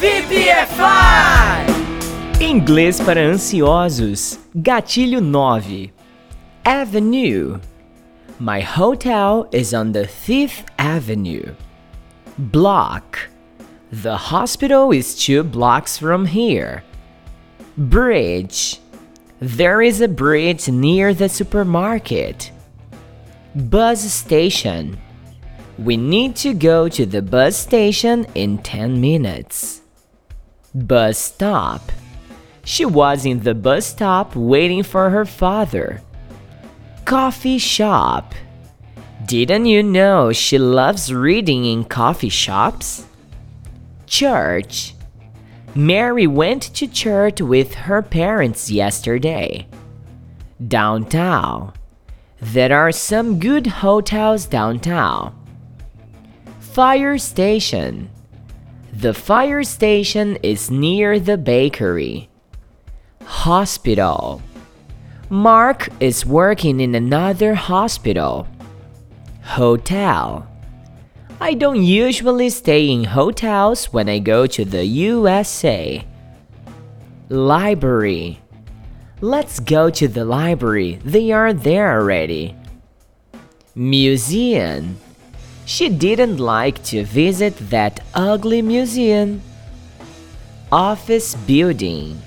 VPFI! Inglês para ansiosos. Gatilho 9. Avenue. My hotel is on the 5th Avenue. Block. The hospital is two blocks from here. Bridge. There is a bridge near the supermarket. Bus station. We need to go to the bus station in 10 minutes. Bus stop. She was in the bus stop waiting for her father. Coffee shop. Didn't you know she loves reading in coffee shops? Church. Mary went to church with her parents yesterday. Downtown. There are some good hotels downtown. Fire station. The fire station is near the bakery. Hospital. Mark is working in another hospital. Hotel. I don't usually stay in hotels when I go to the USA. Library. Let's go to the library. They are there already. Museum. She didn't like to visit that ugly museum. Office building.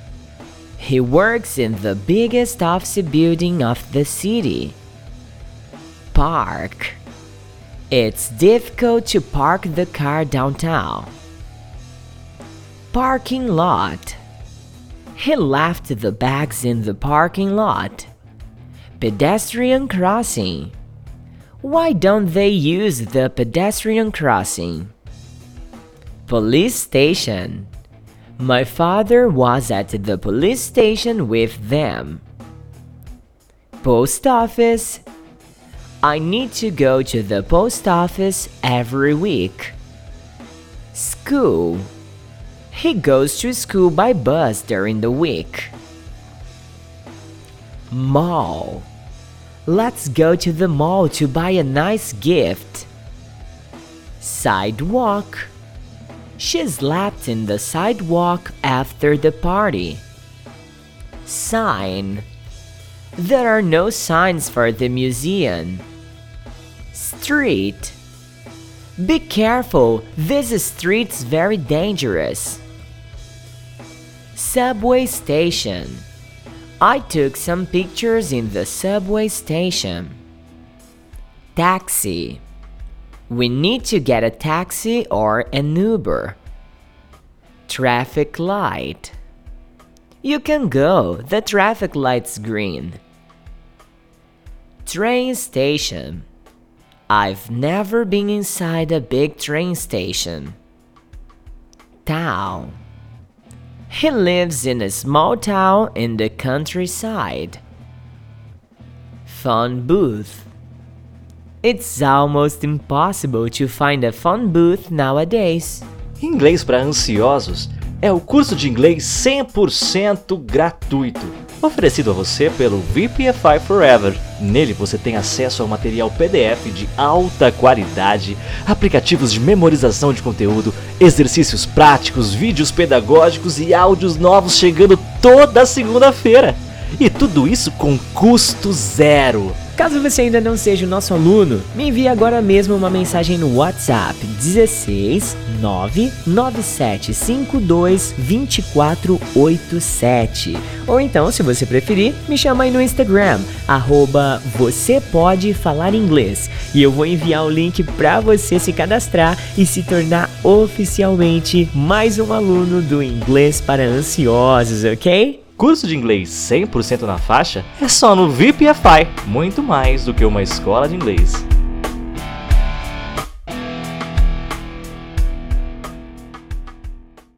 He works in the biggest office building of the city. Park. It's difficult to park the car downtown. Parking lot. He left the bags in the parking lot. Pedestrian crossing. Why don't they use the pedestrian crossing? Police station. My father was at the police station with them. Post office. I need to go to the post office every week. School. He goes to school by bus during the week. Mall. Let's go to the mall to buy a nice gift. Sidewalk. She slept in the sidewalk after the party. Sign. There are no signs for the museum. Street. Be careful, this street's very dangerous. Subway station. I took some pictures in the subway station. Taxi. We need to get a taxi or an Uber. Traffic light. You can go, the traffic light's green. Train station. I've never been inside a big train station. Town. He lives in a small town in the countryside. Phone booth. It's almost impossible to find a phone booth nowadays. Inglês para ansiosos é o curso de inglês 100% gratuito, oferecido a você pelo VPFI Forever. Nele você tem acesso ao material PDF de alta qualidade, aplicativos de memorização de conteúdo, exercícios práticos, vídeos pedagógicos e áudios novos chegando toda segunda-feira. E tudo isso com custo zero. Caso você ainda não seja o nosso aluno, me envie agora mesmo uma mensagem no WhatsApp 16 99752 2487. Ou então, se você preferir, me chama aí no Instagram, arroba você pode falar inglês. E eu vou enviar o link para você se cadastrar e se tornar oficialmente mais um aluno do Inglês para Ansiosos, ok? Curso de inglês 100% na faixa é só no VPFI, muito mais do que uma escola de inglês.